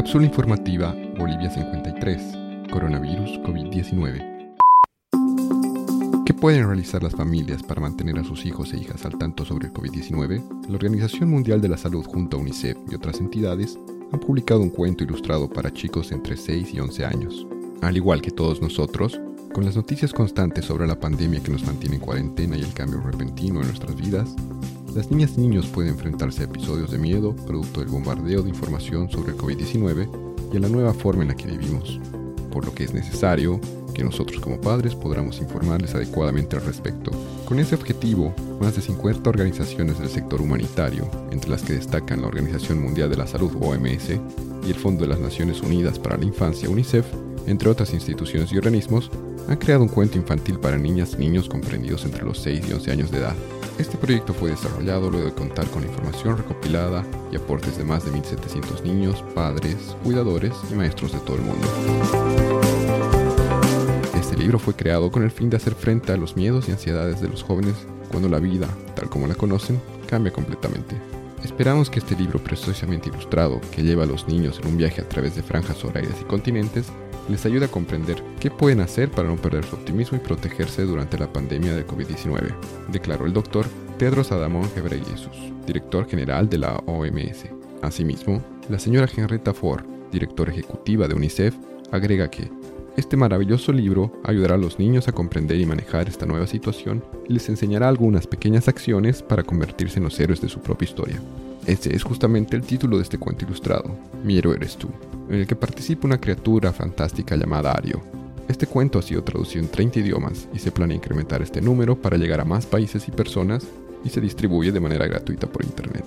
Cápsula informativa Bolivia 53. Coronavirus COVID-19. ¿Qué pueden realizar las familias para mantener a sus hijos e hijas al tanto sobre el COVID-19? La Organización Mundial de la Salud junto a UNICEF y otras entidades han publicado un cuento ilustrado para chicos entre 6 y 11 años. Al igual que todos nosotros, con las noticias constantes sobre la pandemia que nos mantiene en cuarentena y el cambio repentino en nuestras vidas, las niñas y niños pueden enfrentarse a episodios de miedo producto del bombardeo de información sobre el COVID-19 y a la nueva forma en la que vivimos, por lo que es necesario que nosotros como padres podamos informarles adecuadamente al respecto. Con ese objetivo, más de 50 organizaciones del sector humanitario, entre las que destacan la Organización Mundial de la Salud OMS y el Fondo de las Naciones Unidas para la Infancia UNICEF, entre otras instituciones y organismos, han creado un cuento infantil para niñas y niños comprendidos entre los 6 y 11 años de edad. Este proyecto fue desarrollado luego de contar con información recopilada y aportes de más de 1.700 niños, padres, cuidadores y maestros de todo el mundo. Este libro fue creado con el fin de hacer frente a los miedos y ansiedades de los jóvenes cuando la vida, tal como la conocen, cambia completamente. Esperamos que este libro preciosamente ilustrado, que lleva a los niños en un viaje a través de franjas horarias y continentes, les ayude a comprender qué pueden hacer para no perder su optimismo y protegerse durante la pandemia del COVID-19, declaró el doctor Tedros Adamón Ghebreyesus, director general de la OMS. Asimismo, la señora Henrietta Ford, directora ejecutiva de UNICEF, agrega que este maravilloso libro ayudará a los niños a comprender y manejar esta nueva situación y les enseñará algunas pequeñas acciones para convertirse en los héroes de su propia historia. Ese es justamente el título de este cuento ilustrado, Mi héroe eres tú, en el que participa una criatura fantástica llamada Ario. Este cuento ha sido traducido en 30 idiomas y se planea incrementar este número para llegar a más países y personas y se distribuye de manera gratuita por internet.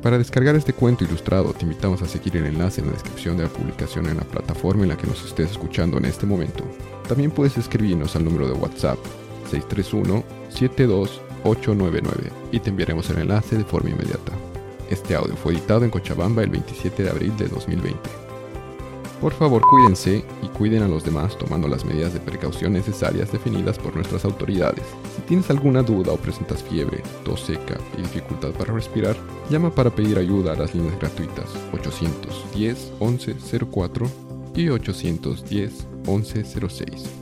Para descargar este cuento ilustrado te invitamos a seguir el enlace en la descripción de la publicación en la plataforma en la que nos estés escuchando en este momento. También puedes escribirnos al número de WhatsApp 631-72899 y te enviaremos el enlace de forma inmediata. Este audio fue editado en Cochabamba el 27 de abril de 2020. Por favor, cuídense y cuiden a los demás tomando las medidas de precaución necesarias definidas por nuestras autoridades. Si tienes alguna duda o presentas fiebre, tos seca y dificultad para respirar, llama para pedir ayuda a las líneas gratuitas 810 1104 y 810 1106.